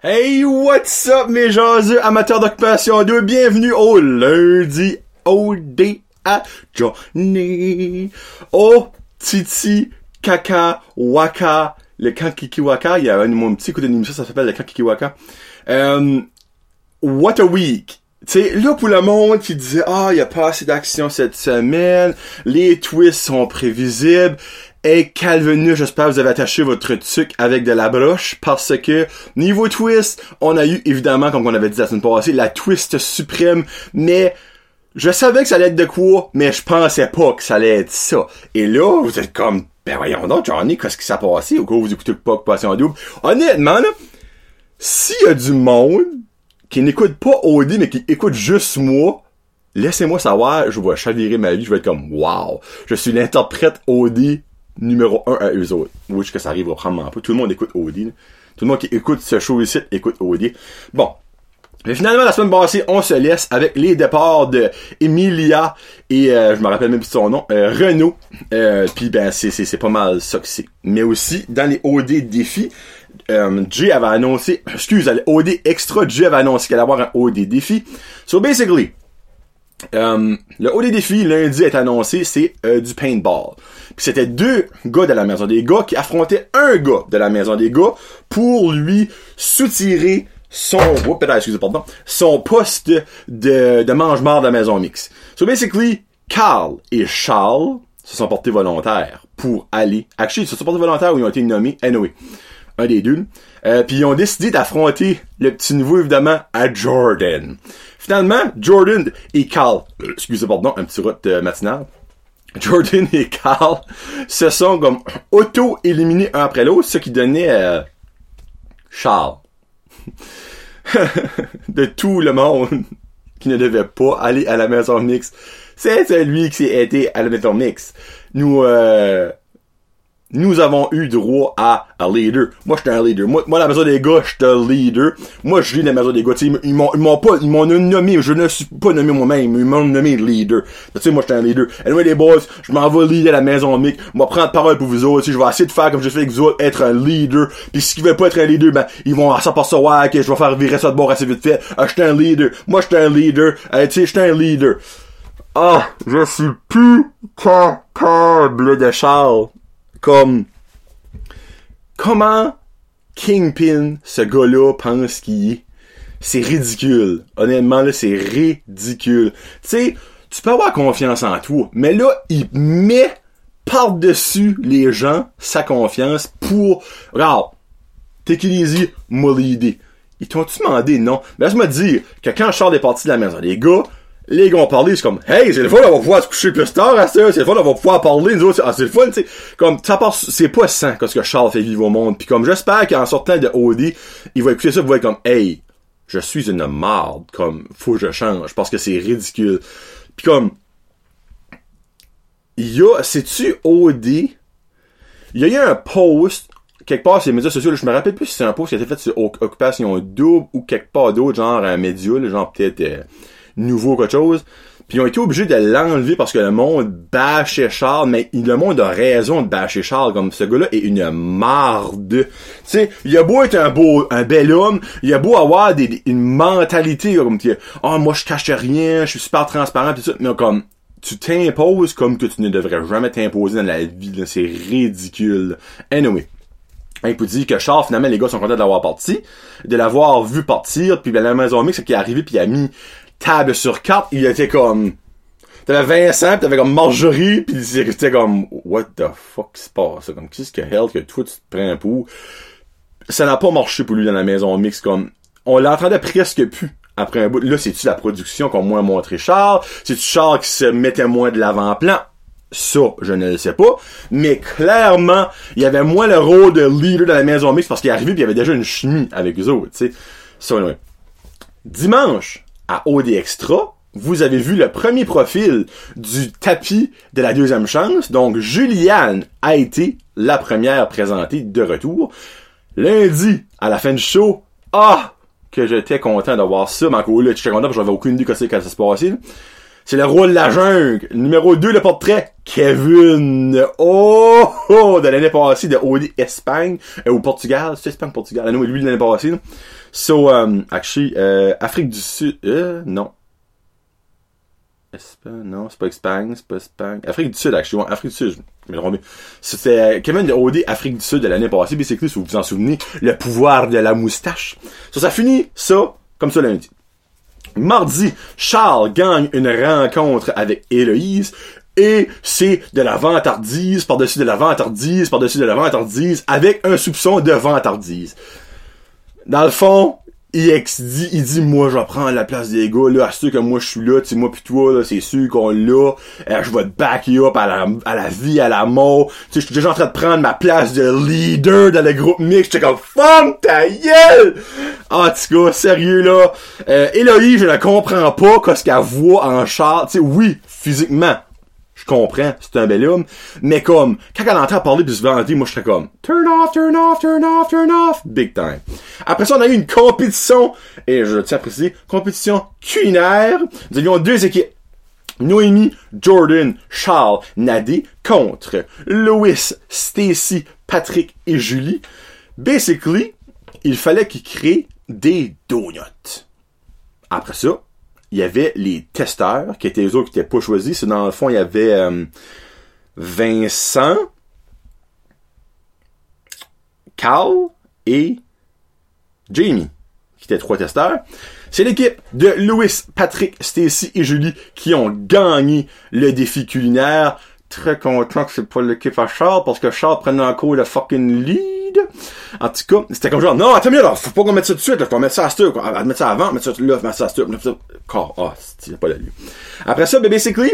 Hey, what's up mes jaseux amateurs d'occupation 2, bienvenue au lundi OD à Johnny. Oh, Titi, Kaka, Waka, le Kankiki Waka, il y a un, mon petit coup d'émission, ça s'appelle le Kankiki Waka. Euh, what a week! Sais, là, pour le monde qui disait, ah, il y a pas assez d'action cette semaine, les twists sont prévisibles, et calvenus, j'espère que vous avez attaché votre truc avec de la broche parce que niveau twist, on a eu évidemment, comme on avait dit la semaine passée, la twist suprême, mais je savais que ça allait être de quoi, mais je pensais pas que ça allait être ça. Et là, vous êtes comme, ben voyons donc, Johnny, qu'est-ce qui s'est passé? Au cas vous écoutez pas Occupation Double? Honnêtement, là, s'il y a du monde qui n'écoute pas OD, mais qui écoute juste moi, laissez-moi savoir, je vais chavirer ma vie, je vais être comme, wow, je suis l'interprète OD numéro un à eux autres. Oui, que ça arrive vraiment pas. Tout le monde écoute OD. Tout le monde qui écoute ce show ici écoute OD. Bon. Mais finalement, la semaine passée, on se laisse avec les départs de Emilia et euh, je me rappelle même plus son nom, euh, Renault. Euh, Puis ben c'est, pas mal ça que c'est. Mais aussi, dans les OD défis, euh, Jay avait annoncé, excuse, OD extra, Jay avait annoncé qu'elle allait avoir un OD défi. So basically, euh, le haut des défis lundi est annoncé, c'est euh, du paintball. Puis c'était deux gars de la maison des gars qui affrontaient un gars de la maison des gars pour lui soutirer son, pardon, son poste de, mange-mort de la maison mix. So basically, Carl et Charles se sont portés volontaires pour aller, actually, ils se sont portés volontaires ou ils ont été nommés, anyway, un des deux. Euh, puis ils ont décidé d'affronter le petit nouveau, évidemment, à Jordan. Finalement, Jordan et Carl, euh, excusez pardon, un petit route euh, matinal. Jordan et Carl se sont comme auto-éliminés un après l'autre, ce qui donnait Charles. de tout le monde qui ne devait pas aller à la maison mix. C'est lui qui s'est aidé à la maison mix. Nous, euh, nous avons eu droit à un leader. Moi, j'étais un leader. Moi, moi, la maison des gars, j'étais un leader. Moi, je lis la maison des gars. T'sais, ils m'ont, ils m'ont pas, ils m'ont nommé. Je ne suis pas nommé moi-même. Ils m'ont nommé leader. Tu sais, moi, j'étais un leader. Anyway, les boys, je m'en vais leader la maison mic. Moi, prendre parole pour vous autres. Je vais essayer de faire comme je fais avec vous autres, être un leader. Puis s'ils veulent pas être un leader, ben, ils vont à ça par ouais, que je vais faire virer ça de bord assez vite fait. Ah, j'étais un leader. Moi, j'étais un leader. Euh, tu sais, j'étais un leader. Ah, je suis plus capable de Charles. Comme, comment Kingpin, ce gars-là, pense qu'il est? C'est ridicule. Honnêtement, là, c'est ridicule. Tu sais, tu peux avoir confiance en toi, mais là, il met par-dessus les gens sa confiance pour... Regarde, t'es qui les moi l'idée. Ils t'ont-tu demandé? Non? Mais laisse-moi dire que quand je sors des parties de la maison, les gars, les gars ont parlé, c'est comme, hey, c'est le fun, on va pouvoir se coucher plus tard à ça, c'est le fun, on va pouvoir parler, nous autres, ah, c'est le fun, tu sais. Comme, ça part, c'est pas sans ce que Charles fait vivre au monde. Puis comme, j'espère qu'en sortant de OD, il va écouter ça, il va être comme, hey, je suis une marde, comme, faut que je change, parce que c'est ridicule. Puis comme, il y a, sais-tu OD? Il y a eu un post, quelque part sur les médias sociaux, là, je me rappelle plus si c'est un post qui a été fait sur Occupation Double ou quelque part d'autre, genre un média, là, genre peut-être... Euh, nouveau quelque chose. Puis ils ont été obligés de l'enlever parce que le monde bâchait Charles, mais le monde a raison de bâcher Charles, comme ce gars-là est une marde. Tu sais, il a beau être un beau, un bel homme, il a beau avoir des, une mentalité comme ah oh, moi je cache rien, je suis super transparent tout ça, mais comme tu t'imposes comme que tu ne devrais jamais t'imposer dans la vie, c'est ridicule. Anyway. Il peut dire que Charles, finalement, les gars sont contents de l'avoir parti, de l'avoir vu partir, puis ben, la maison mix, qui est arrivé, puis il a mis table sur carte, il était comme... T'avais Vincent, pis t'avais comme Marjorie, pis c'était comme... What the fuck se passe? Comme, qu'est-ce que hell que toi, tu te prends pour? Ça n'a pas marché pour lui dans la maison mix, comme... On l'entendait presque plus après un bout. Là, c'est-tu la production qu'on moins montré Charles? C'est-tu Charles qui se mettait moins de l'avant-plan? Ça, je ne le sais pas. Mais clairement, il y avait moins le rôle de leader dans la maison mix parce qu'il est arrivé pis il y avait déjà une chimie avec eux autres, tu sais. Ça, ouais. Dimanche, à OD Extra, vous avez vu le premier profil du tapis de la deuxième chance. Donc, Juliane a été la première présentée de retour. Lundi, à la fin du show, ah, que j'étais content d'avoir ça. Mais encore là, j'étais content parce j'avais aucune idée que ça se passait. C'est le roi de la jungle. Numéro 2, le portrait. Kevin. Oh, oh de l'année passée de OD Espagne. Euh, au Portugal. C'est Espagne, Portugal. L'année lui, de l'année passée. So, um, actually, euh, Afrique du Sud, euh, non. Espagne, non, c'est pas Espagne, c'est pas Espagne. Afrique du Sud, actually, ouais, Afrique du Sud, je me trompé. C'était Kevin de OD Afrique du Sud de l'année passée, basically, si vous vous en souvenez, le pouvoir de la moustache. So, ça finit, ça, comme ça lundi. Mardi, Charles gagne une rencontre avec Héloïse, et c'est de la vantardise par-dessus de la vantardise par-dessus de la vantardise avec un soupçon de vantardise. Dans le fond, EX dit, il dit, moi, je vais prendre la place des gars, là, à ceux que moi, je suis là, tu sais, moi pis toi, là, c'est sûr qu'on l'a, euh, je vais te back up à la, à la vie, à la mort, tu sais, je suis déjà en train de prendre ma place de leader dans le groupe mix, j'étais comme, femme ta gueule! En tout cas, sérieux, là, euh, Héloïse, je ne comprends pas qu'est-ce qu'elle voit en char, tu sais, oui, physiquement, comprends, c'est un bel homme, mais comme, quand elle entend parler pis se moi je serais comme, turn off, turn off, turn off, turn off, big time. Après ça, on a eu une compétition, et je tiens à préciser, compétition culinaire. Nous avions deux équipes. Noémie, Jordan, Charles, Nadé contre Louis, Stacy, Patrick et Julie. Basically, il fallait qu'ils créent des donuts. Après ça, il y avait les testeurs, qui étaient les autres qui n'étaient pas choisis. C'est dans le fond, il y avait euh, Vincent, Carl et Jamie, qui étaient trois testeurs. C'est l'équipe de Louis, Patrick, Stacy et Julie qui ont gagné le défi culinaire. Très content que c'est pas l'équipe à Charles, parce que Charles prenait encore le fucking lead. En tout cas, c'était comme genre, non, attends là, faut pas qu'on mette ça tout de suite, là, faut mettre ça à ce on va mettre ça avant, mettre ça là, mettre ça à ce mettre ça, car, ah, c'est pas la lieu. Après ça, ben, basically,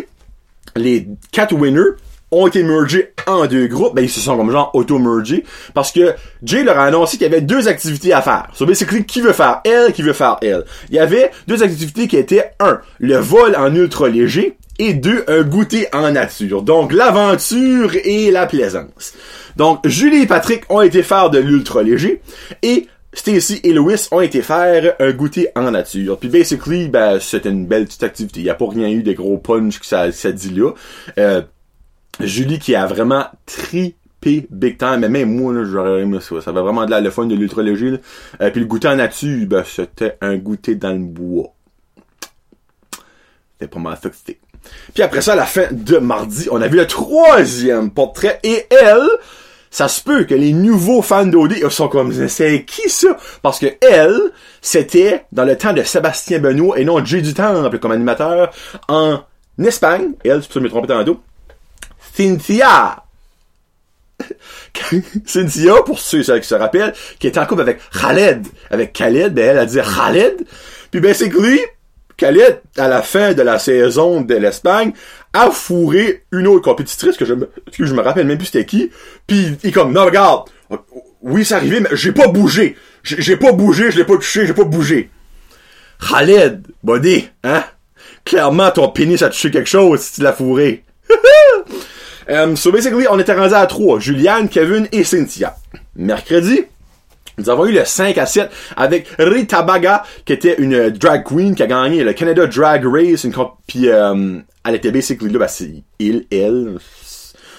les quatre winners ont été mergés en deux groupes, ben ils se sont comme genre auto-mergés, parce que Jay leur a annoncé qu'il y avait deux activités à faire. So basically, qui veut faire elle, qui veut faire elle. Il y avait deux activités qui étaient, un, le vol en ultra léger, et deux, un goûter en nature. Donc, l'aventure et la plaisance. Donc, Julie et Patrick ont été faire de l'ultra léger, et Stacy et Louis ont été faire un goûter en nature. Puis basically, ben, c'était une belle petite activité. Il n'y a pas rien eu de gros punch que ça, ça dit là. Euh, Julie qui a vraiment tripé big time, mais même moi, là, j'aurais aimé ça. Ça avait vraiment de la le fun de l'ultra léger. Euh, puis le goûter en nature, ben, c'était un goûter dans le bois. C'était pas mal fixé. Puis après ça, à la fin de mardi, on a vu le troisième portrait et elle, ça se peut que les nouveaux fans d'OD sont comme, c'est qui ça? Parce que elle, c'était dans le temps de Sébastien Benoît et non Jay du Temple comme animateur en Espagne. Elle, ça que je me trompé tantôt. Cynthia! Cynthia, pour ceux qui se rappellent, qui était en couple avec Khaled. Avec Khaled, ben elle a dit Khaled. Puis basically, Khaled, à la fin de la saison de l'Espagne, a fourré une autre compétitrice que je me, que je me rappelle même plus c'était qui. Puis il est comme, non, regarde, oui, c'est arrivé, mais j'ai pas bougé. J'ai pas bougé, je l'ai pas touché, j'ai pas bougé. Khaled, buddy, hein? Clairement, ton pénis a touché quelque chose si tu l'as fourré. um, so basically, on était rendu à trois. Juliane, Kevin et Cynthia. Mercredi, nous avons eu le 5 à 7 avec Rita Baga, qui était une drag queen qui a gagné le Canada Drag Race, une puis euh, elle était basically là, bah c'est il, elle.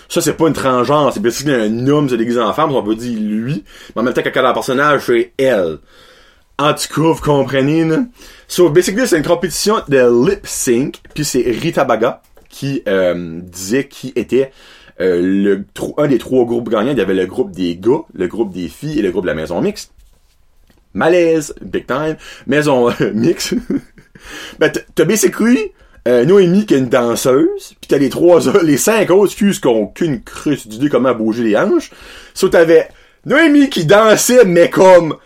Ça, c'est pas une transgenre, c'est basically un homme se déguisé en femme, on peut dire lui. Mais en même temps, quand elle a un personnage, c'est elle. En tout cas, vous comprenez, là. So, basically, c'est une compétition de lip sync, puis c'est Rita Baga qui euh, disait qui était euh, le un des trois groupes gagnants. Il y avait le groupe des gars, le groupe des filles et le groupe de la maison mixte. Malaise, big time. Maison euh, mixte. ben, t'as basically euh, Noémie qui est une danseuse, puis t'as les trois les cinq autres excuse qui ont aucune cruce d'idée comment bouger les hanches. So t'avais Noémie qui dansait mais comme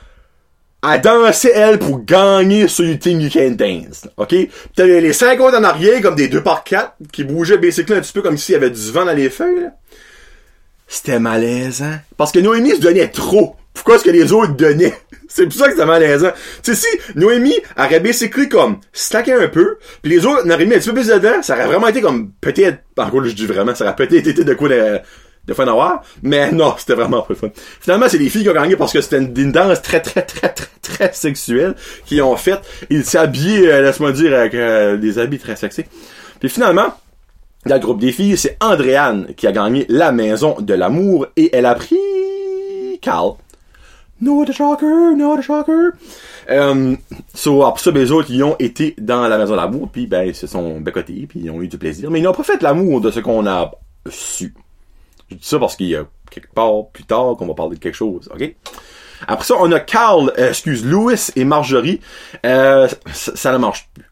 elle dansait, elle, pour gagner sur You Think You Can Dance. OK? T'avais les cinq autres en arrière, comme des deux par quatre, qui bougeaient basically un petit peu comme s'il y avait du vent dans les feuilles. C'était malaisant. Parce que Noémie se donnait trop. Pourquoi est-ce que les autres donnaient? C'est pour ça que c'était malaisant. Tu sais, si Noémie aurait basically comme stacké un peu, puis les autres n'auraient mis un petit peu plus dedans, ça aurait vraiment été comme peut-être, par contre je dis vraiment, ça aurait peut-être été de quoi de, de fun à voir, mais non, c'était vraiment pas fun. Finalement, c'est les filles qui ont gagné parce que c'était une, danse très, très, très, très, très sexuelle qu'ils ont fait. Ils s'habillaient, euh, laisse-moi dire, avec euh, des habits très sexy. Puis finalement, dans le groupe des filles, c'est Andréane qui a gagné la maison de l'amour et elle a pris Carl. No the shocker, no the shocker. Euh, so, après ça, ben, les autres, ils ont été dans la maison d'amour, puis ben, ils se sont bécotés, puis ils ont eu du plaisir. Mais ils n'ont pas fait l'amour de ce qu'on a su. Je dis ça parce qu'il y a quelque part plus tard qu'on va parler de quelque chose, ok? Après ça, on a Carl, euh, excuse, Louis et Marjorie. Euh, ça, ne marche plus.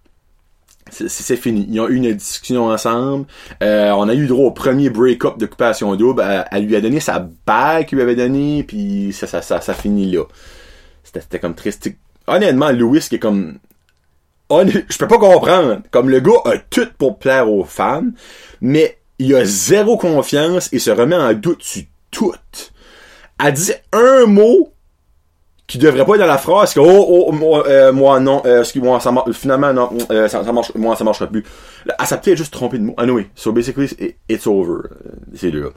C'est- fini. Ils ont eu une discussion ensemble. Euh, on a eu droit au premier break-up d'occupation double. Elle, lui a donné sa bague qu'il lui avait donnée, puis ça, ça, ça, ça finit là. C'était comme triste. Honnêtement, Louis qui est comme... Je peux pas comprendre. Comme le gars a tout pour plaire aux femmes, mais il a zéro confiance et se remet en doute sur tout. Elle dit un mot qui devrait pas être dans la phrase que oh, oh moi, euh, moi non euh, excuse-moi ça marche finalement non euh, ça, ça marche moi ça marchera plus. Là, elle s'est peut-être juste trompée de mot. Anyway so basically it- it's over euh, c'est deux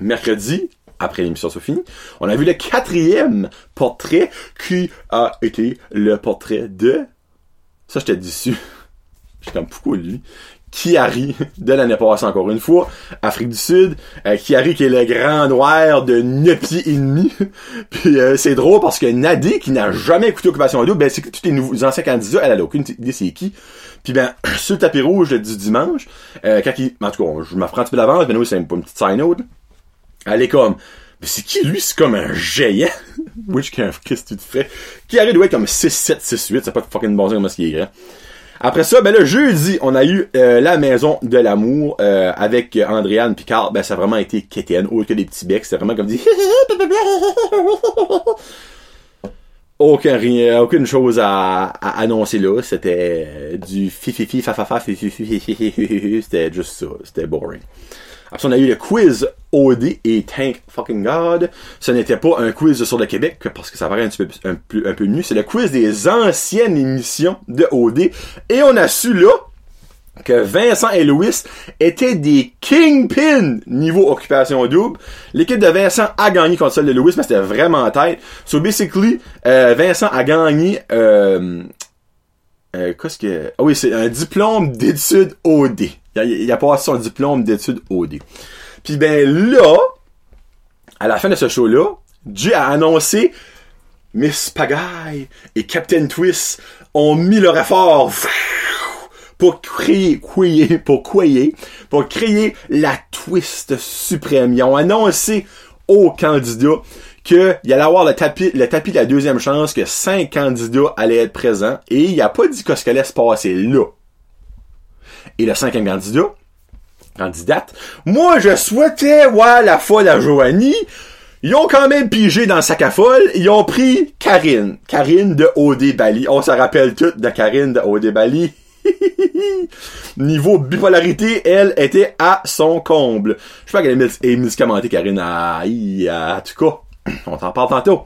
mercredi après l'émission soit finie on a vu le quatrième portrait qui a été le portrait de ça j'étais déçu j'étais comme pourquoi lui? Kiari de l'année passée encore une fois, Afrique du Sud, euh, Kiari qui est le grand noir de 9 pieds et demi. Puis euh, c'est drôle parce que Nadé qui n'a jamais écouté Occupation Double, ben c'est que tous les nouveaux anciens candidats, elle a aucune idée c'est qui. Puis ben sur le tapis rouge du dimanche, euh, quand il, en tout cas, je m'apprends un petit peu d'avance, ben oui, c'est une, une petite side note. Elle est comme mais c'est qui lui? C'est comme un géant. Which qu'est-ce que tu te fais? Qui doit être comme 6, 7, 6, 8. C'est pas de fucking bon ce qui est grand. Après ça, ben le jeudi, on a eu euh, la maison de l'amour euh, avec euh, Andréane Picard. Ben ça a vraiment été quétaine, autre que des petits becs. C'était vraiment comme dit. Aucun rien, aucune chose à, annoncer là. C'était euh, du fififi, fafafa, fififi, C'était juste ça. C'était boring. Après on a eu le quiz OD et Thank fucking God. Ce n'était pas un quiz sur le Québec, parce que ça paraît un petit peu, un. C'est le quiz des anciennes émissions de OD. Et on a su là que Vincent et Louis étaient des kingpins niveau occupation double. L'équipe de Vincent a gagné contre celle de Louis, mais c'était vraiment en tête. So basically, euh, Vincent a gagné euh, euh, qu'est-ce que... Ah oui, c'est un diplôme d'études OD. Il a, passé son diplôme d'études OD. Puis ben là, à la fin de ce show-là, Jay a annoncé Miss Pagaille et Captain Twist ont mis leur effort pour créer, créer, pour pour créer la twist suprême. Ils ont annoncé aux candidats qu'il allait avoir le tapis, le tapis de la deuxième chance, que cinq candidats allaient être présents, et il a pas dit que ce qu'allait se passer là. Et le cinquième candidat, candidate, moi je souhaitais voir la folle à Joanie, ils ont quand même pigé dans le sac à folle, ils ont pris Karine. Karine de OD Bali. On se rappelle toutes de Karine de OD Bali. Niveau bipolarité, elle était à son comble. Je sais pas qu'elle est médi- médicamentée, Karine. Aïe, en tout cas, on t'en parle tantôt.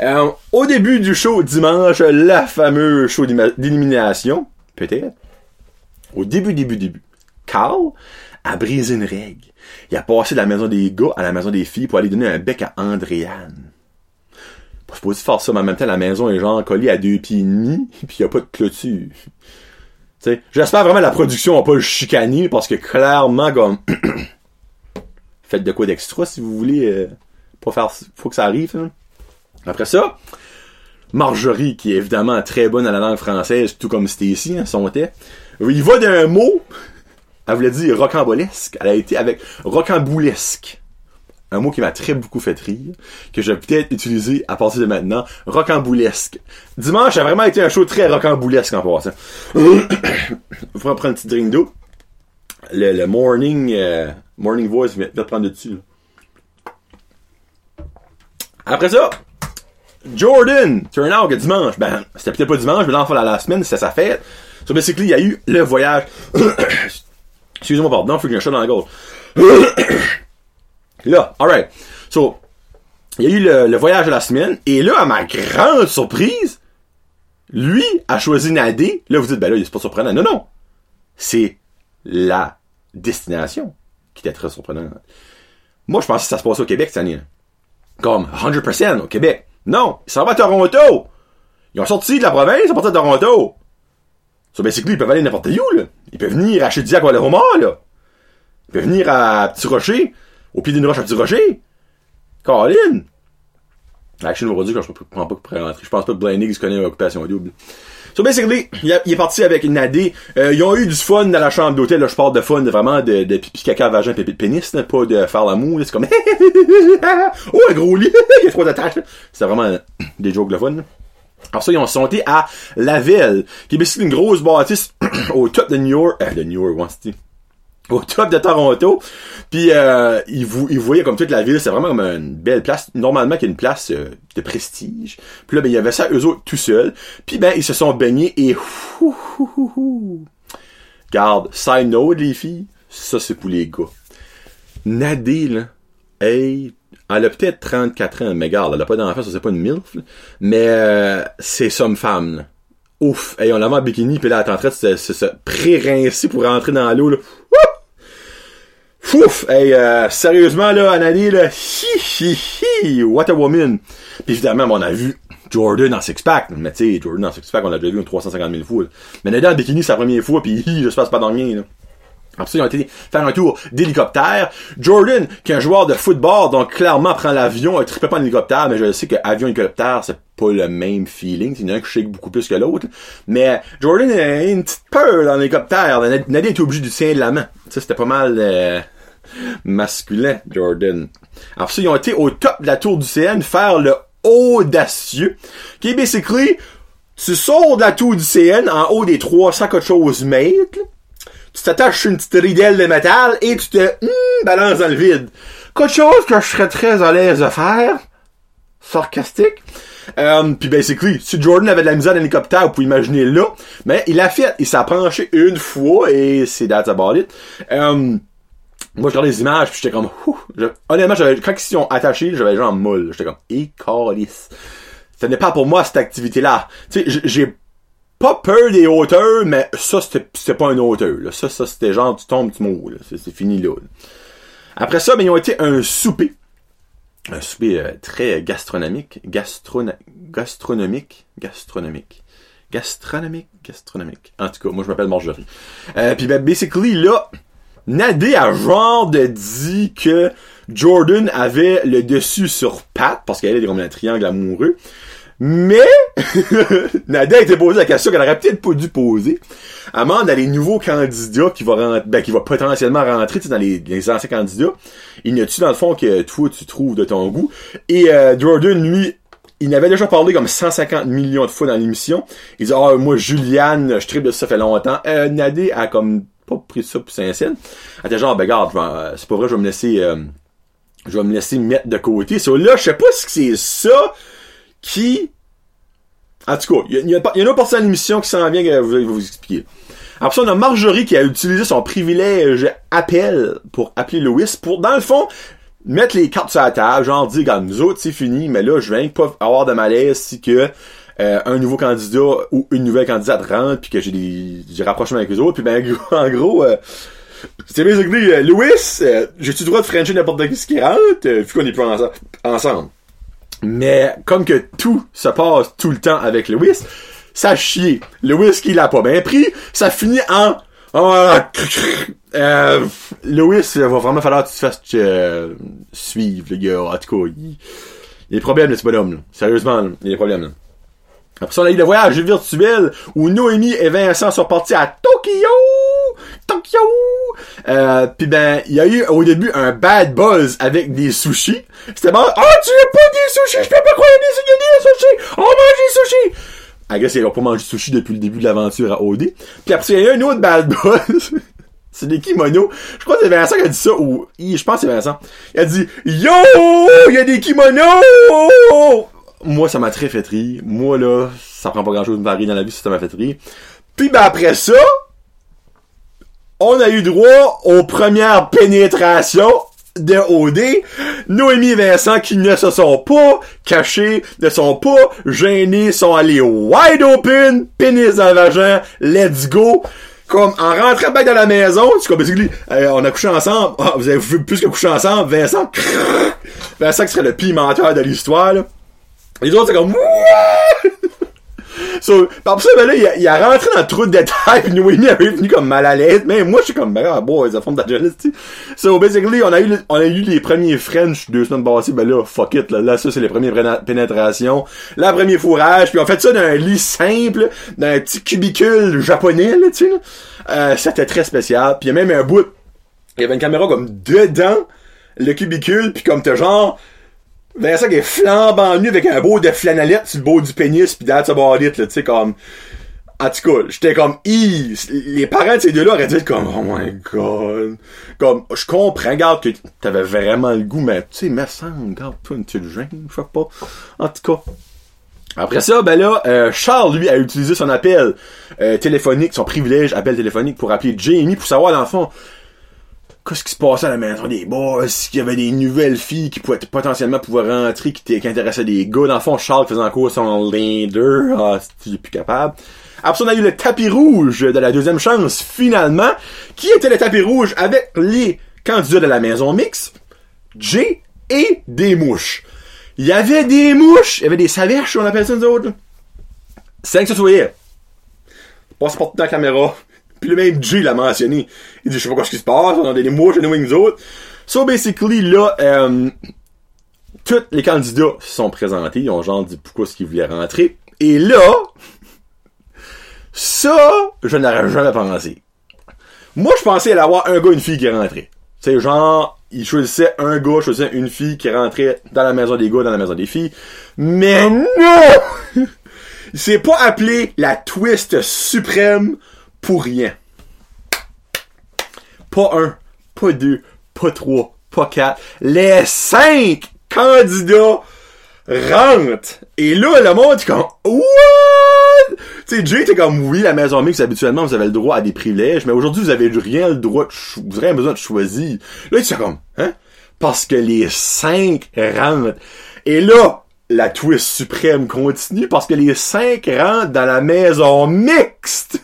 Euh, au début du show dimanche, la fameuse show d'élimination, peut-être. Au début, début, début. Carl a brisé une règle. Il a passé de la maison des gars à la maison des filles pour aller donner un bec à Andréane. Pas supposé faire ça, mais en même temps, la maison est genre collée à deux pieds et demi, puis il y a pas de clôture. T'sais, j'espère vraiment que la production va pas le chicaner, parce que clairement, comme, faites de quoi d'extra si vous voulez, euh, pas faire, faut que ça arrive, hein. Après ça, Marjorie, qui est évidemment très bonne à la langue française, tout comme Stacy, hein, son thé, il va d'un mot, elle voulait dire rocambolesque, elle a été avec rocamboulesque. Un mot qui m'a très beaucoup fait rire, que je vais peut-être utiliser à partir de maintenant, rocamboulesque. Dimanche a vraiment été un show très rocamboulesque en passant. Il faudra prendre un petit drink d'eau. Le, le morning, euh, morning voice vient de prendre dessus. Après ça, Jordan, turn out que dimanche, ben, c'était peut-être pas dimanche, mais l'enfant la, la semaine, c'était sa fête. So basically, il y a eu le voyage. Excusez-moi, pardon, faut que j'ai un chat dans la gorge. là, alright. So, il y a eu le, voyage de la semaine, et là, à ma grande surprise, lui a choisi Nadé. Là, vous dites, ben là, c'est pas surprenant. Non, non. C'est la destination qui était très surprenante. Moi, je pensais que ça se passait au Québec cette année. Comme 100% au Québec. Non, ils s'en vont à Toronto. Ils ont sorti de la province, ils sont partis à Toronto. So, basically, ils peuvent aller n'importe où, là. Ils peuvent venir à Chediac ou à Romar, là. Ils peuvent venir à Petit Rocher, au pied d'une roche à Petit Rocher. Colin. Chaîne aujourd'hui, quand je comprends pas rentrer. Je pense pas que Blind Higgs connaît l'occupation double. So basically, il, il est parti avec Nadé. Euh, ils ont eu du fun dans la chambre d'hôtel. Je parle de fun, vraiment de, de pipi caca, vagin, pipi de pénis, pas de faire l'amour. C'est comme oh un gros lit, il y a trois attaches. C'est vraiment euh, des jokes de fun. Alors ça, ils ont sauté à Lavelle, qui est une grosse bâtisse au top de New York, euh, de New York, ouais, au top de Toronto. Puis euh, ils, vou- ils voyaient comme toute la ville, c'est vraiment comme une belle place. Normalement, qu'il y a une place euh, de prestige. Puis là, ben, il y avait ça eux autres tout seuls. Puis ben, ils se sont baignés et... Garde, side note, les filles, ça c'est pour les gars. Nadé, là, hey, elle a peut-être 34 ans, mais garde, elle a pas d'enfant, ça c'est pas une MILF, mais euh, c'est somme femme, là. Ouf, hey, on l'avait en bikini, puis là, elle est en train de se, se, pré-rincer pour rentrer dans l'eau, là. Wouh! Ouf! Hey, euh, sérieusement, là, Anani, là, hi, hi, hi, what a woman! Puis évidemment, on a vu Jordan en six-pack, mais tu sais, Jordan en six-pack, on l'a déjà vu 350 000 fois, là. Mais Nadé en bikini, c'est la première fois, puis hi, je se passe pas dans rien, là. Après ça, ils ont été faire un tour d'hélicoptère. Jordan, qui est un joueur de football, donc clairement prend l'avion, un trippait pas en hélicoptère, mais je sais que avion hélicoptère, c'est pas le même feeling. Il y en a un qui beaucoup plus que l'autre. Mais Jordan a une petite peur dans l'hélicoptère. Nadie était obligé du tien de la main. Ça, c'était pas mal euh, masculin, Jordan. Alors ça, ils ont été au top de la tour du CN faire le audacieux, qui est basically, tu sors de la tour du CN en haut des 300 quelque chose mètres, tu t'attaches sur une petite ridelle de métal et tu te hum, balances dans le vide. Quelque chose que je serais très à l'aise de faire. Sarcastique. Euh, puis basically, si Jordan avait de la misère d'hélicoptère, vous pouvez imaginer là. Mais il a fait, il s'est penché une fois et c'est that's about it. Euh, moi, je regardais les images, puis j'étais comme, Ouh, je- honnêtement, j'avais, quand ils sont attachés, j'avais genre molle. J'étais comme, et calice. Ce n'est pas pour moi, cette activité-là. Tu sais, j'ai pas peur des hauteurs, mais ça, c'était, pas une hauteur, là. Ça, ça, c'était genre, tu tombes, tu mourras. C'est, fini, là. Après ça, ben, ils ont été un souper. Un souper euh, très gastronomique. Gastronomique. Gastronomique. Gastronomique. Gastronomique. En tout cas, moi, je m'appelle Marjorie. Euh, puis ben, basically, là, Nadé a genre de dit que Jordan avait le dessus sur Pat, parce qu'elle est comme un triangle amoureux. Mais, Nadia a été posé la question qu'elle aurait peut-être pas dû poser. Amande à les nouveaux candidats qui vont rentrer, ben, qui va potentiellement rentrer, dans les, anciens candidats. Il y a-tu, dans le fond, que toi, tu trouves de ton goût? Et, euh, Jordan, lui, il n'avait déjà parlé comme 150 millions de fois dans l'émission. Il dit, ah, moi, Juliane, je tripe de ça, fait longtemps. Euh, Nadé a comme pas pris ça pour Saint-Cyr. Elle était genre, ben, vais, euh, c'est pas vrai, je vais me laisser, euh, je vais me laisser mettre de côté. So, là, je sais pas si c'est ça qui... En tout cas, il y, a- y a une partie de l'émission qui s'en vient que je vais vous expliquer. Après ça, on a Marjorie qui a utilisé son privilège appel pour appeler Louis pour, dans le fond, mettre les cartes sur la table, genre dire, regarde, nous autres, c'est fini, mais là, je viens pas avoir de malaise si que euh, un nouveau candidat ou une nouvelle candidate rentre puis que j'ai des j'ai rapprochement avec les autres puis ben en gros euh, c'est basically euh, Louis euh, j'ai-tu le droit de frencher n'importe qui qui rentre euh, vu qu'on est plus ense- ensemble? Mais comme que tout se passe tout le temps avec Louis, ça chie. Louis qui l'a pas bien pris, ça finit en... euh, Louis, il va vraiment falloir que tu te fasses euh, suivre, le gars. En tout cas, il, y a des problèmes, là, ce bonhomme. Là. Sérieusement, il y a des problèmes. Là. Après ça, on a eu le voyage virtuel où Noémie et Vincent sont partis à Tokyo! Tokyo! Euh, puis ben, il y a eu au début un bad buzz avec des sushis. C'était bon, oh, tu veux pas des sushis? Je peux pas croire des, des sushis! On mange des sushis! I guess ils n'ont pas mangé de sushis depuis le début de l'aventure à OD. Puis après, il y a eu un autre bad buzz. C'est des kimonos. Je crois que c'est Vincent qui a dit ça, ou, je pense que c'est Vincent. Il a dit, yo! Il y a des kimonos! Moi, ça m'a très fait rire. Moi, là, ça prend pas grand chose de me dans la vie, ça m'a fait rire. Puis, ben, après ça, on a eu droit aux premières pénétrations de OD. Noémie et Vincent qui ne se sont pas cachés, ne sont pas gênés, sont allés wide open, pénis dans le vagin, let's go. Comme en rentrant back dans la maison, c'est comme euh, on a couché ensemble, ah, vous avez vu plus que coucher ensemble, Vincent, crrr, Vincent qui serait le pimenteur de l'histoire. Les autres, c'est comme, Wouah! So, par ça, ben là, il a, il a rentré dans trop de détails, pis Noémie avait venu comme mal à l'aise. Mais moi, je suis comme, ben ah, boys, à fond de ta jeunesse, tu. So, basically, on a eu, on a eu les premiers French deux semaines passées, ben là, fuck it, là, là ça, c'est les premières pénétrations. Là, premier fourrage, puis on fait ça dans un lit simple, dans un petit cubicule japonais, là, tu sais, là. Euh, c'était très spécial. Puis il y a même un bout, il y avait une caméra comme dedans le cubicule, puis comme t'as genre, Vincent qui est flambant nu avec un beau de flanellette sur le beau du pénis pis that's about it, là, tu sais, comme... En tout cas, j'étais comme, Ih! les parents de ces deux-là auraient être comme, oh my god. Comme, je comprends, regarde, que t'avais vraiment le goût, mais, tu sais, mais ça, regarde, toi, une petite gêne, je sais pas. En tout cas. Après ça, ben là, euh, Charles, lui, a utilisé son appel euh, téléphonique, son privilège appel téléphonique pour appeler Jamie pour savoir, dans le fond, qu'est-ce qui se passait à la maison des boys, qu'il y avait des nouvelles filles qui pouvaient potentiellement pouvoir rentrer, qui, qui intéressaient des gars? Dans le fond, Charles faisait encore son leader. Ah, il est plus capable. Après on a eu le tapis rouge de la deuxième chance, finalement, qui était le tapis rouge avec les candidats de la maison mix, Jay et des mouches. Il y avait des mouches, il y avait des saverches, on appelle ça nous autres. Cinq que soyait. Passe porte dans la caméra. Puis le même Jay l'a mentionné. Il dit, je sais pas quoi ce qui se passe, on a des mouches, on a nous autres. So, basically, là, euh, tous les candidats se sont présentés, ils ont genre dit pourquoi est-ce qu'ils voulaient rentrer. Et là, ça, je n'aurais jamais pensé. Moi, je pensais aller avoir un gars, une fille qui rentrait. C'est genre, ils choisissaient un gars, choisissaient une fille qui rentrait dans la maison des gars, dans la maison des filles. Mais non! C'est pas appelé la twist suprême pour rien. Pas un, pas deux, pas trois, pas quatre. Les cinq candidats rentrent. Et là, le monde est comme, what? Tu sais, Jay comme, oui, la maison mixte, habituellement, vous avez le droit à des privilèges, mais aujourd'hui, vous avez rien le droit de vous avez besoin de choisir. Là, tu es comme, hein? Parce que les cinq rentrent. Et là, la twist suprême continue parce que les cinq rentrent dans la maison mixte.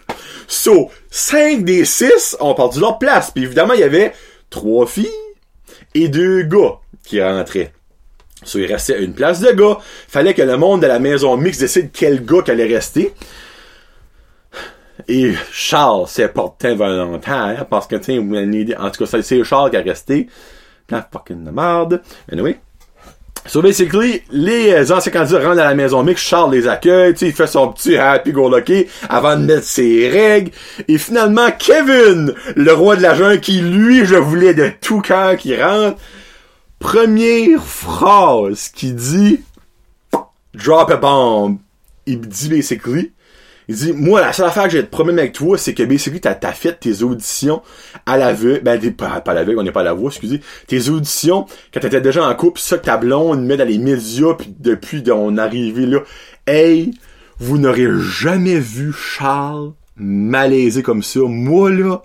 So, cinq des six ont perdu leur place. Puis évidemment, il y avait trois filles et deux gars qui rentraient. So, il restait une place de gars. Fallait que le monde de la maison mixte décide quel gars qui allait rester. Et Charles s'est porté volontaire parce que, idée- en tout cas, c'est- Charles qui a resté. La fucking de merde. Anyway. So basically, les anciens candidats rentrent dans la maison mixte, Charles les accueille, il fait son petit happy go lucky avant de mettre ses règles. Et finalement, Kevin, le roi de la jungle, qui lui, je voulais de tout cœur qui rentre, première phrase qui dit drop a bomb. Il dit basically, il dit, moi, la seule affaire que j'ai de problème avec toi, c'est que basically, t'as, t'as fait tes auditions à l'aveugle, ben, pas, à l'aveugle, on n'est pas à la voix, excusez, tes auditions, quand t'étais déjà en couple, ça que ta blonde met dans les médias, puis depuis ton arrivée là, hey, vous n'aurez jamais vu Charles malaisé comme ça. Moi, là,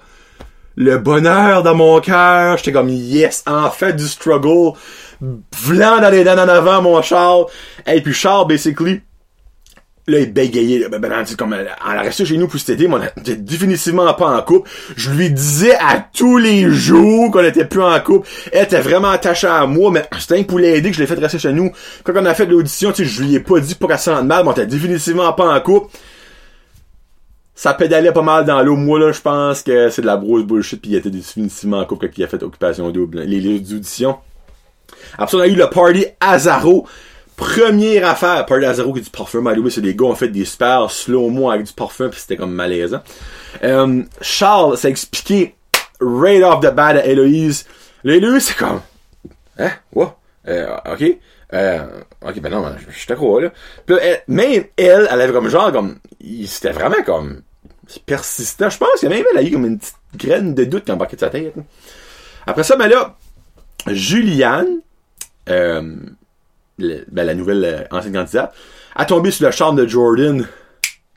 le bonheur dans mon cœur, j'étais comme, yes, en fait du struggle, vlan dans les dents en avant, mon Charles. Hey, puis Charles, basically, Là, il bégayait. Ben, ben, c'est comme, elle a resté chez nous pour été, mais on était définitivement pas en couple. Je lui disais à tous les jours qu'on était plus en couple. Elle était vraiment attachée à moi, mais c'était pour l'aider que je l'ai fait rester chez nous. Quand on a fait l'audition, tu sais, je lui ai pas dit pas qu'elle se sente mal, mais on était définitivement pas en couple. Ça pédalait pas mal dans l'eau. Moi, là, je pense que c'est de la grosse bullshit, puis il était définitivement en couple quand il a fait Occupation Double, les, les auditions. Après ça, on a eu le party Azaro. Première affaire, party Azaro qui est du parfum. by the c'est des gars ont fait des super slow-mo avec du parfum, puis c'était comme malaisant. Euh, Charles s'est expliqué right off the bat à Héloïse. Là, c'est comme, hein, what? Euh, ok. Euh, ok, ben non, je, je te crois, là. Puis elle- même elle, elle avait comme genre, comme, c'était vraiment comme, persistant. Je pense que même elle a eu comme une petite graine de doute qui embarquait de sa tête. Après ça, ben là, Juliane, euh, ben, la nouvelle euh, ancienne candidate, a tombé sur le charme de Jordan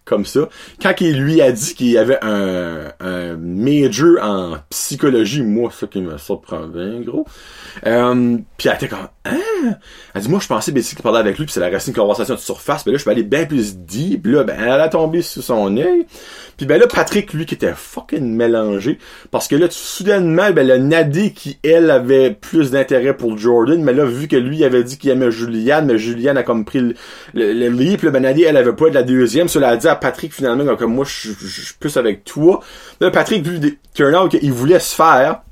comme ça. Quand il lui a dit qu'il y avait un, un major en psychologie, moi, ça qui me surprend bien, gros. Euh, puis elle était comme, hein? Elle dit, moi, je pensais Betty qui parlait avec lui, puis c'est la racine de conversation de surface, mais là, je peux aller bien plus deep, là, ben, elle a tombé sous son œil. Puis ben là, Patrick, lui, qui était fucking mélangé, parce que là, soudainement, ben, le Nadie qui, elle, avait plus d'intérêt pour Jordan, mais là, vu que lui, avait dit qu'il aimait Julianne, mais Julianne a comme pris le, le, le là, ben, Nadie, elle avait pas de la deuxième, cela a dit Patrick, finalement, comme moi, je suis plus avec toi. Là, Patrick, vu turn out qu'il voulait se faire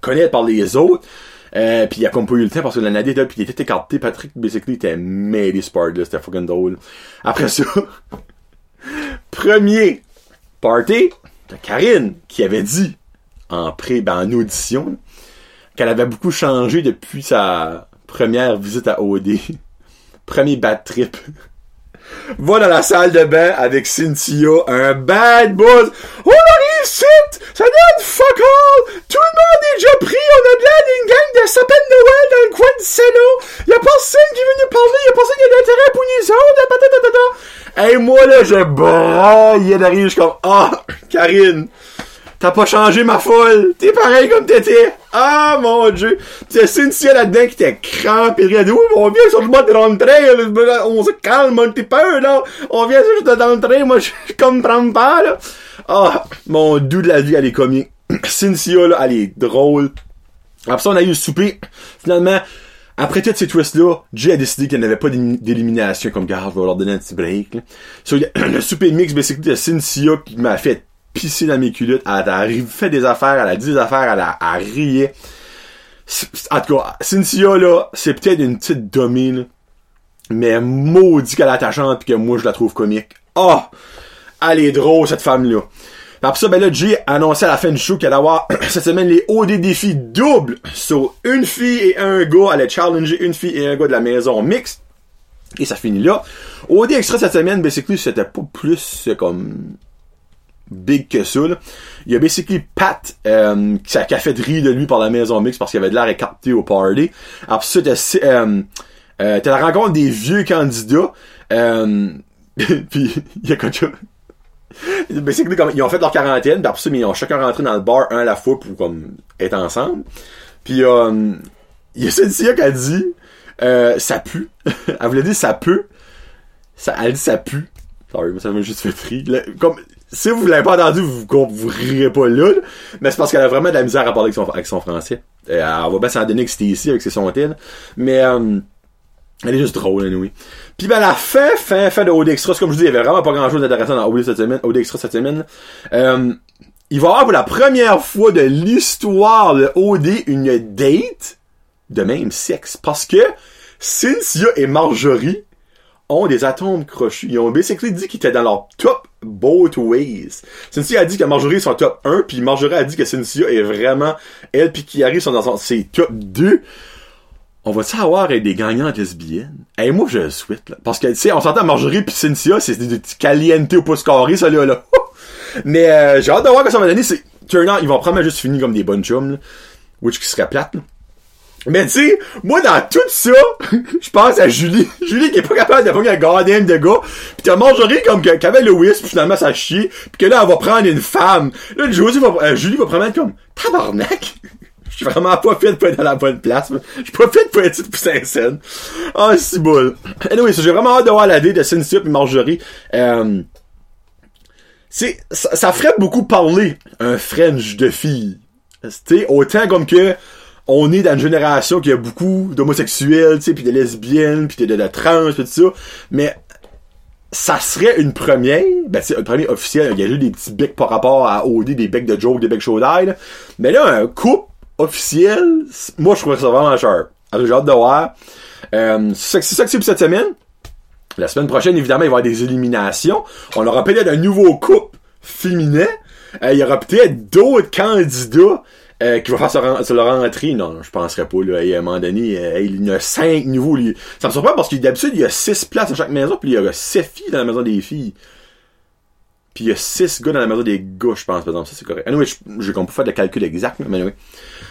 connaître par les autres, euh, puis il a comme pas eu le temps parce que la Nadie était puis il était écarté. Patrick, basically, était mêlé sport c'était fucking drôle. Après ça, premier party de Karine qui avait dit en pré, ben, en audition, qu'elle avait beaucoup changé depuis sa première visite à OD. Premier bad trip. Va dans la salle de bain avec Cynthia, un bad buzz. On arrive ici! Ça donne fuck all! Tout le monde est déjà pris! On a de l'air d'une gang de sapins de Noël dans le coin du salon! Y'a personne qui veut nous parler! Y'a personne qui a d'intérêt pour nous autres! Hey, moi, là, je braille d'arriver, je suis comme, ah, Karine! T'as pas changé ma folle. T'es pareil comme t'étais. Ah, mon dieu. C'est Cynthia là-dedans qui était crampée. Elle dit, on vient sur le mode de rentrer. On se calme un petit peu, là. On vient juste de rentrer. Moi, je comprends pas, là. Ah, mon doux de la vie, elle est comique. Cynthia, là, elle est drôle. Après ça, on a eu le souper. Finalement, après tous ces twists-là, Jay a décidé qu'il n'y avait pas d'élimination comme gars, je vais leur donner un petit break. Là. Le souper mix, basically, de Cynthia qui m'a fait pisser dans mes culottes. Elle a fait des affaires, elle a dit des affaires, elle a, elle rié. En tout cas, Cynthia, là, c'est peut-être une petite domine, mais maudit qu'elle est attachante pis que moi, je la trouve comique. Oh! Elle est drôle, cette femme-là. Après ça, ben là, Jay a annoncé à la fin du show qu'elle allait avoir cette semaine les hauts des défis doubles sur une fille et un gars. Elle allait challenger une fille et un gars de la maison mixte. Et ça finit là. OD extra cette semaine, basically, c'était pas plus comme big que ça. Là. Il y a basically Pat euh, qui, a fait rire de lui par la maison mixte parce qu'il avait de l'air écarté au party. Après ça, t'as, euh, euh, la rencontre des vieux candidats. Euh, puis il y a comme ça? Basically, comme, ils ont fait leur quarantaine, puis après ça, mais ils ont chacun rentré dans le bar un à la fois pour comme être ensemble. Puis euh, il y a Cynthia qui a dit euh, ça pue. elle voulait dire ça peut. Ça, elle dit ça pue. Sorry, ça m'a juste fait rire. Comme si vous l'avez pas entendu, vous, vous rirez pas là, mais c'est parce qu'elle a vraiment de la misère à parler avec son, français. Et elle va bien s'en donner que c'était ici avec ses sontaines. Mais euh, elle est juste drôle, oui. Puis ben la fin, fin, fin de OD Extra, comme je vous dis, il y avait vraiment pas grand chose d'intéressant dans OD cette semaine, Extra cette semaine. Euh, il va y avoir pour la première fois de l'histoire de OD une date de même sexe. Parce que Cynthia et Marjorie ont des atomes crochus. Ils ont basically dit qu'ils étaient dans leur top both ways. Cynthia a dit que Marjorie est son top 1, puis Marjorie a dit que Cynthia est vraiment, elle puis Kiari sont dans ses top 2. On va-tu avoir des gagnantes lesbiennes? Et moi, je le souhaite, là. Parce que, tu sais, on s'entend Marjorie puis Cynthia, c'est des petits caliente au pouce carré, ça, là, là. Mais, euh, j'ai hâte de voir que ça va donner. C'est, turn out, ils vont probablement juste finir comme des bonnes chums, là. Which qui serait plate, là. Mais tu sais, moi dans tout ça, je pense à Julie. Julie qui est pas capable de prendre un gardien de gars. Pis t'as Marjorie comme qu'avait Louis, pis finalement ça chie. Pis que là, elle va prendre une femme. Là, Josie va, euh, Julie va prendre comme tabarnak. Je suis vraiment pas fait pour être dans la bonne place. Je suis pas fait pour être pour Saint-Saëns. Ah, oh, c'est boule. Anyway, j'ai vraiment hâte de voir la dé de Cynthia et Marjorie. Euh, c'est, ça, ça ferait beaucoup parler un French de fille. Tu autant comme que on est dans une génération qui a beaucoup d'homosexuels, tu sais, puis de lesbiennes, puis de, de, de trans, pis tout ça. Mais ça serait une première, ben c'est une première officielle, il y a eu des petits becs par rapport à OD, des becs de joke, des becs chaud Mais là, un couple officiel, moi je trouve ça vraiment cher. J'ai hâte de voir. Euh, c'est ça que c'est pour cette semaine. La semaine prochaine, évidemment, il va y avoir des éliminations. On aura peut-être un nouveau couple féminin. Euh, il y aura peut-être d'autres candidats euh, qui va faire sur, sur leur entrée. Non, je penserais pas. Là, à un moment donné, euh, il y a cinq nouveaux. Ça me surprend parce que d'habitude, il y a six places à chaque maison, puis il y a sept filles dans la maison des filles. Puis il y a 6 gars dans la maison des gars, je pense, par exemple. Ça, c'est correct. Anyway, je pas faire le calcul exact, mais anyway.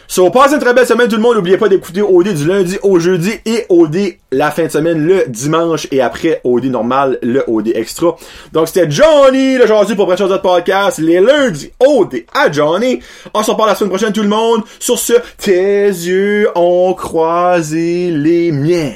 So, passez une très belle semaine tout le monde. N'oubliez pas d'écouter OD du lundi au jeudi et OD la fin de semaine le dimanche et après OD normal, le OD extra. Donc c'était Johnny, le pour Prêcher de podcast, les lundis OD à Johnny. On se reparle la semaine prochaine tout le monde. Sur ce, tes yeux ont croisé les miens.